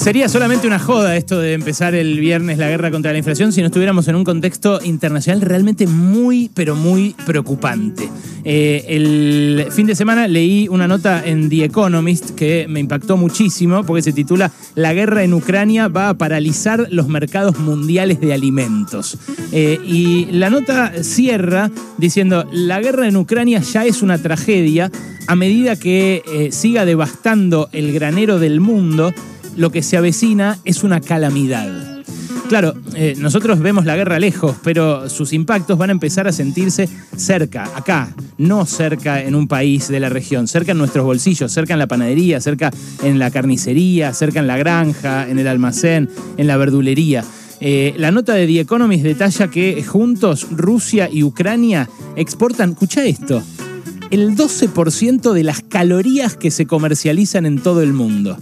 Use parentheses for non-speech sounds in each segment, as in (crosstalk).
Sería solamente una joda esto de empezar el viernes la guerra contra la inflación si no estuviéramos en un contexto internacional realmente muy, pero muy preocupante. Eh, el fin de semana leí una nota en The Economist que me impactó muchísimo porque se titula La guerra en Ucrania va a paralizar los mercados mundiales de alimentos. Eh, y la nota cierra diciendo, la guerra en Ucrania ya es una tragedia a medida que eh, siga devastando el granero del mundo lo que se avecina es una calamidad. Claro, eh, nosotros vemos la guerra lejos, pero sus impactos van a empezar a sentirse cerca, acá, no cerca en un país de la región, cerca en nuestros bolsillos, cerca en la panadería, cerca en la carnicería, cerca en la granja, en el almacén, en la verdulería. Eh, la nota de The Economist detalla que juntos Rusia y Ucrania exportan, escucha esto, el 12% de las calorías que se comercializan en todo el mundo.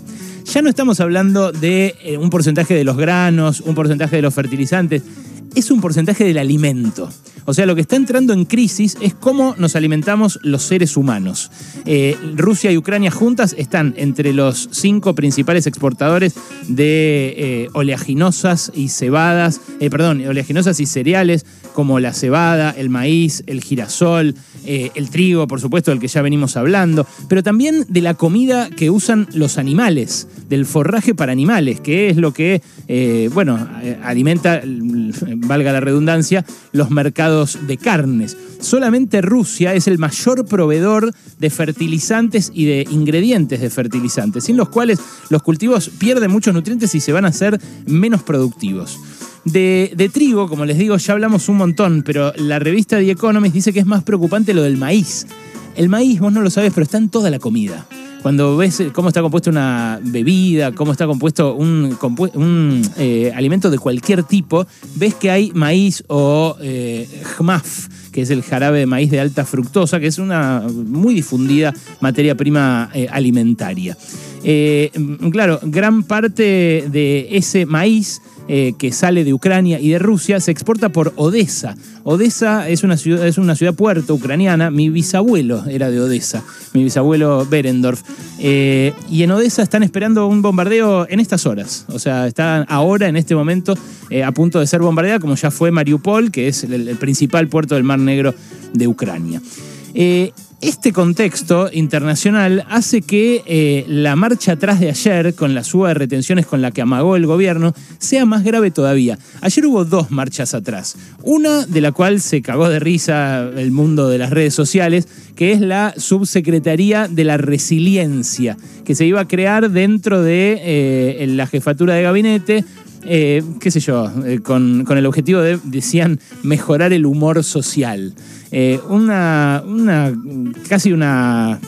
Ya no estamos hablando de eh, un porcentaje de los granos, un porcentaje de los fertilizantes, es un porcentaje del alimento. O sea, lo que está entrando en crisis es cómo nos alimentamos los seres humanos. Eh, Rusia y Ucrania juntas están entre los cinco principales exportadores de eh, oleaginosas y cebadas, perdón, oleaginosas y cereales como la cebada, el maíz, el girasol, eh, el trigo, por supuesto, del que ya venimos hablando, pero también de la comida que usan los animales, del forraje para animales, que es lo que, eh, bueno, eh, alimenta, valga la redundancia, los mercados de carnes. Solamente Rusia es el mayor proveedor de fertilizantes y de ingredientes de fertilizantes, sin los cuales los cultivos pierden muchos nutrientes y se van a hacer menos productivos. De, trigo, como les digo, ya hablamos un montón, pero la revista The Economist dice que es más preocupante lo del maíz. El maíz, vos no lo sabes, pero está en toda la comida. Cuando ves cómo está compuesta una bebida, cómo está compuesto un, eh, alimento de cualquier tipo, ves que hay maíz o eh, que es el jarabe de maíz de alta fructosa, que es una muy difundida materia prima eh, alimentaria. Eh, claro, gran parte de ese maíz eh, que sale de Ucrania y de Rusia se exporta por Odessa. Odessa es una ciudad, es una ciudad puerto ucraniana. Mi bisabuelo era de Odessa, mi bisabuelo Berendorf. Eh, y en Odessa están esperando un bombardeo en estas horas. O sea, están ahora, en este momento, eh, a punto de ser bombardeada, como ya fue Mariupol, que es el, principal puerto del Mar Negro de Ucrania. Este contexto internacional hace que eh, la marcha atrás de ayer, con la suba de retenciones con la que amagó el gobierno, sea más grave todavía. Ayer hubo dos marchas atrás. Una de la cual se cagó de risa el mundo de las redes sociales, que es la Subsecretaría de la Resiliencia, que se iba a crear dentro de eh, la jefatura de gabinete eh, qué sé yo, con, con, el objetivo de, decían, mejorar el humor social. Eh, una, una, casi una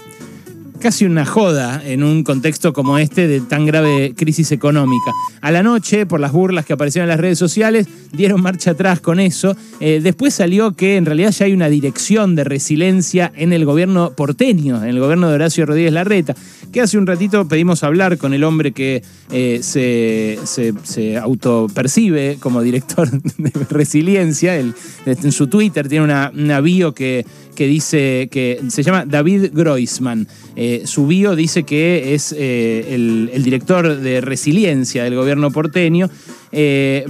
casi una joda en un contexto como este de tan grave crisis económica. A la noche, por las burlas que aparecieron en las redes sociales, dieron marcha atrás con eso. Eh, después salió que en realidad ya hay una dirección de resiliencia en el gobierno porteño, en el gobierno de Horacio Rodríguez Larreta, que hace un ratito pedimos hablar con el hombre que eh, se, se, autopercibe como director (laughs) de resiliencia. en su Twitter tiene una, una bio que que dice que se llama David Groisman. Eh, su bio dice que es eh, el, director de resiliencia del gobierno porteño. Eh,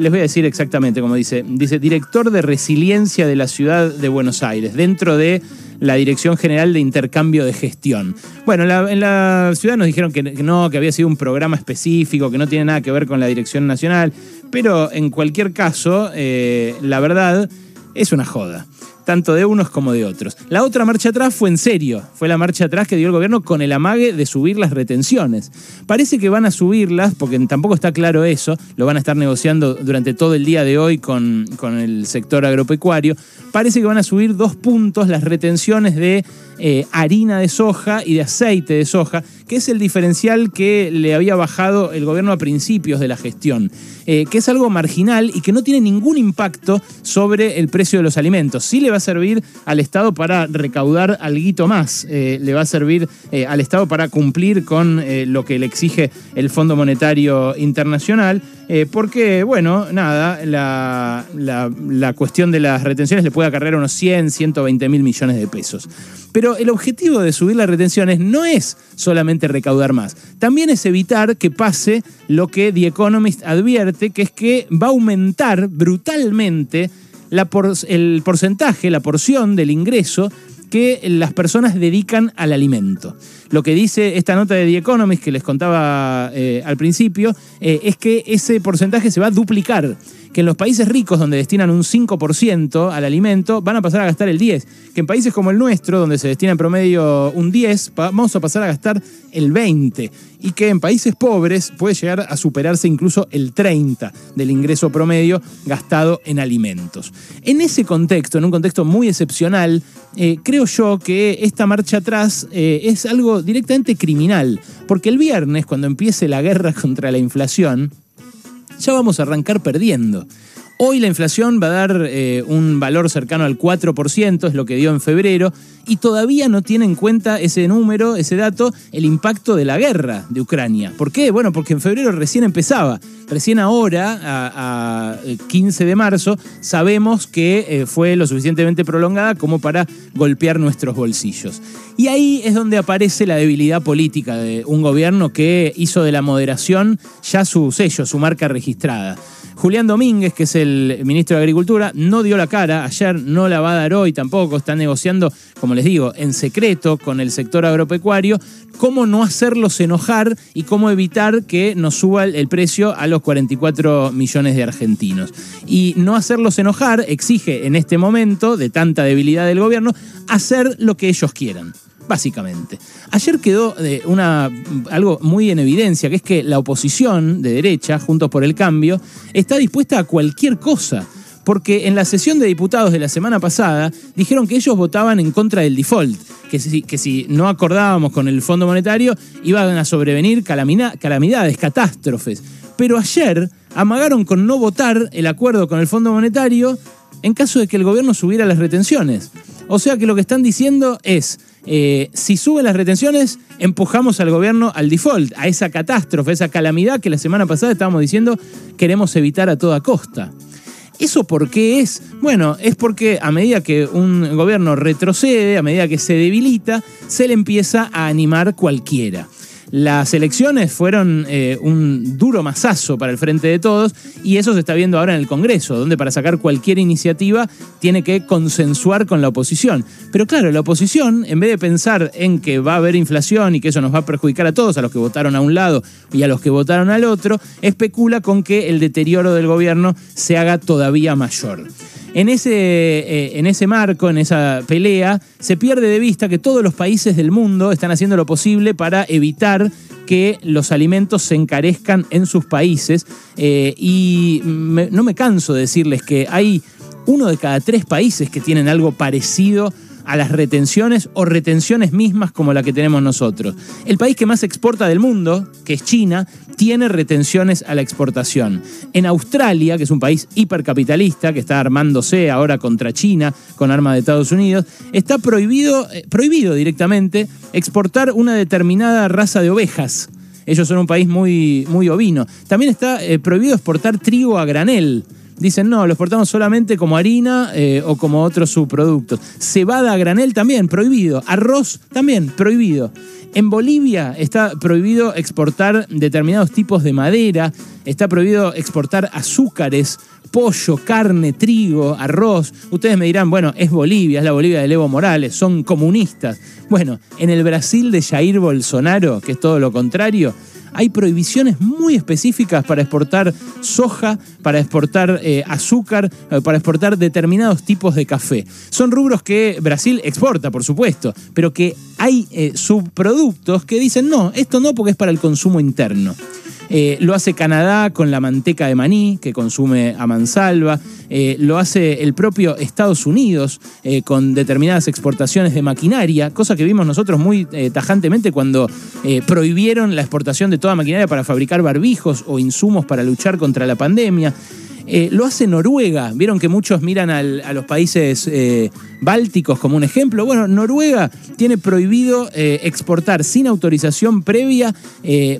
les voy a decir exactamente como dice. Dice director de resiliencia de la ciudad de Buenos Aires, dentro de la Dirección General de Intercambio de Gestión. Bueno, en la ciudad nos dijeron que, no, que había sido un programa específico, que no tiene nada que ver con la Dirección Nacional, pero en cualquier caso, la verdad es una joda tanto de unos como de otros. La otra marcha atrás fue en serio, fue la marcha atrás que dio el gobierno con el amague de subir las retenciones. Parece que van a subirlas, porque tampoco está claro eso, lo van a estar negociando durante todo el día de hoy con, con el sector agropecuario, parece que van a subir dos puntos las retenciones de eh, harina de soja y de aceite de soja, que es el diferencial que le había bajado el gobierno a principios de la gestión, eh, que es algo marginal y que no tiene ningún impacto sobre el precio de los alimentos. Sí le va a servir al Estado para recaudar algo más, eh, le va a servir al Estado para cumplir con lo que le exige el Fondo Monetario Internacional, porque, bueno, nada, la, la, cuestión de las retenciones le puede acarrear unos 100, 120 mil millones de pesos. Pero el objetivo de subir las retenciones no es solamente recaudar más, también es evitar que pase lo que The Economist advierte, que es que va a aumentar brutalmente el porcentaje, la porción del ingreso que las personas dedican al alimento. Lo que dice esta nota de The Economist que les contaba eh, al principio eh, es que ese porcentaje se va a duplicar que en los países ricos, donde destinan un 5% al alimento, van a pasar a gastar el 10%. Que en países como el nuestro, donde se destina en promedio un 10%, vamos a pasar a gastar el 20%. Y que en países pobres puede llegar a superarse incluso el 30% del ingreso promedio gastado en alimentos. En ese contexto, en un contexto muy excepcional, eh, creo yo que esta marcha atrás eh, es algo directamente criminal. Porque el viernes, cuando empiece la guerra (laughs) contra la inflación, ya vamos a arrancar perdiendo. Hoy la inflación va a dar eh, un valor cercano al 4%, es lo que dio en febrero, y todavía no tiene en cuenta ese número, ese dato, el impacto de la guerra de Ucrania. ¿Por qué? Bueno, porque en febrero recién empezaba. Recién ahora, a, 15 de marzo, sabemos que eh, fue lo suficientemente prolongada como para golpear nuestros bolsillos. Y ahí es donde aparece la debilidad política de un gobierno que hizo de la moderación ya su sello, su marca registrada. Julián Domínguez, que es el ministro de Agricultura, no dio la cara ayer, no la va a dar hoy tampoco, está negociando, como les digo, en secreto con el sector agropecuario, cómo no hacerlos enojar y cómo evitar que nos suba el precio a los 44 millones de argentinos. Y no hacerlos enojar exige en este momento de tanta debilidad del gobierno hacer lo que ellos quieran básicamente. Ayer quedó eh, una, algo muy en evidencia, que es que la oposición de derecha, Juntos por el Cambio, está dispuesta a cualquier cosa. Porque en la sesión de diputados de la semana pasada dijeron que ellos votaban en contra del default, que si, que si no acordábamos con el Fondo Monetario iban a sobrevenir calamidades, catástrofes. Pero ayer amagaron con no votar el acuerdo con el Fondo Monetario en caso de que el gobierno subiera las retenciones. O sea que lo que están diciendo es, eh, si suben las retenciones, empujamos al gobierno al default, a esa catástrofe, esa calamidad que la semana pasada estábamos diciendo queremos evitar a toda costa. ¿Eso por qué es? Bueno, es porque a medida que un gobierno retrocede, a medida que se debilita, se le empieza a animar cualquiera. Las elecciones fueron eh, un duro masazo para el Frente de Todos y eso se está viendo ahora en el Congreso, donde para sacar cualquier iniciativa tiene que consensuar con la oposición. Pero claro, la oposición, en vez de pensar en que va a haber inflación y que eso nos va a perjudicar a todos, a los que votaron a un lado y a los que votaron al otro, especula con que el deterioro del gobierno se haga todavía mayor. En ese, eh, en ese marco, en esa pelea, se pierde de vista que todos los países del mundo están haciendo lo posible para evitar que los alimentos se encarezcan en sus países. Eh, y no me canso de decirles que hay uno de cada tres países que tienen algo parecido a las retenciones o retenciones mismas como la que tenemos nosotros. El país que más exporta del mundo, que es China, tiene retenciones a la exportación. En Australia, que es un país hipercapitalista que está armándose ahora contra China con armas de Estados Unidos, está prohibido, eh, prohibido directamente exportar una determinada raza de ovejas. Ellos son un país muy, muy ovino. También está eh, prohibido exportar trigo a granel dicen no, lo exportamos solamente como harina eh, o como otros subproductos. Cebada a granel también, prohibido. Arroz también, prohibido. En Bolivia está prohibido exportar determinados tipos de madera, está prohibido exportar azúcares, pollo, carne, trigo, arroz. Ustedes me dirán, bueno, es Bolivia, es la Bolivia de Evo Morales, son comunistas. Bueno, en el Brasil de Jair Bolsonaro, que es todo lo contrario, hay prohibiciones muy específicas para exportar soja, para exportar eh, azúcar, eh, para exportar determinados tipos de café. Son rubros que Brasil exporta, por supuesto, pero que hay eh, subproductos que dicen, no, esto no porque es para el consumo interno. Eh, lo hace Canadá con la manteca de maní que consume a mansalva. Eh, lo hace el propio Estados Unidos eh, con determinadas exportaciones de maquinaria, cosa que vimos nosotros muy tajantemente cuando prohibieron la exportación de toda maquinaria para fabricar barbijos o insumos para luchar contra la pandemia. Eh, lo hace Noruega. Vieron que muchos miran a los países eh, bálticos como un ejemplo. Bueno, Noruega tiene prohibido eh, exportar sin autorización previa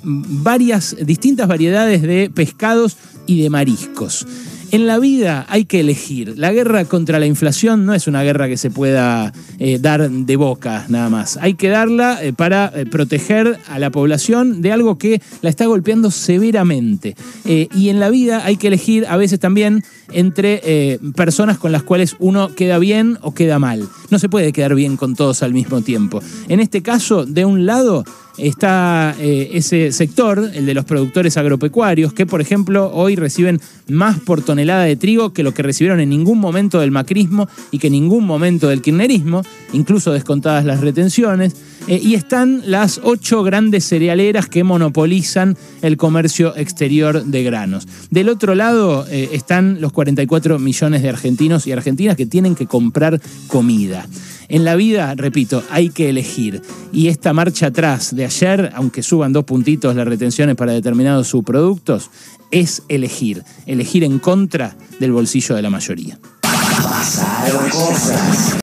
varias distintas variedades de pescados y de mariscos. En la vida hay que elegir. La guerra contra la inflación no es una guerra que se pueda eh, dar de boca nada más. Hay que darla eh, para eh, proteger a la población de algo que la está golpeando severamente. y en la vida hay que elegir a veces también entre personas con las cuales uno queda bien o queda mal. No se puede quedar bien con todos al mismo tiempo. En este caso, de un lado está eh, ese sector, el de los productores agropecuarios, que por ejemplo hoy reciben más por tonelada de trigo que lo que recibieron en ningún momento del macrismo y que en ningún momento del kirchnerismo, incluso descontadas las retenciones. Eh, y están las ocho grandes cerealeras que monopolizan el comercio exterior de granos. Del otro lado eh, están los 44 millones de argentinos y argentinas que tienen que comprar comida. En la vida, repito, hay que elegir. Y esta marcha atrás de ayer, aunque suban dos puntitos las retenciones para determinados subproductos, es elegir. Elegir en contra del bolsillo de la mayoría.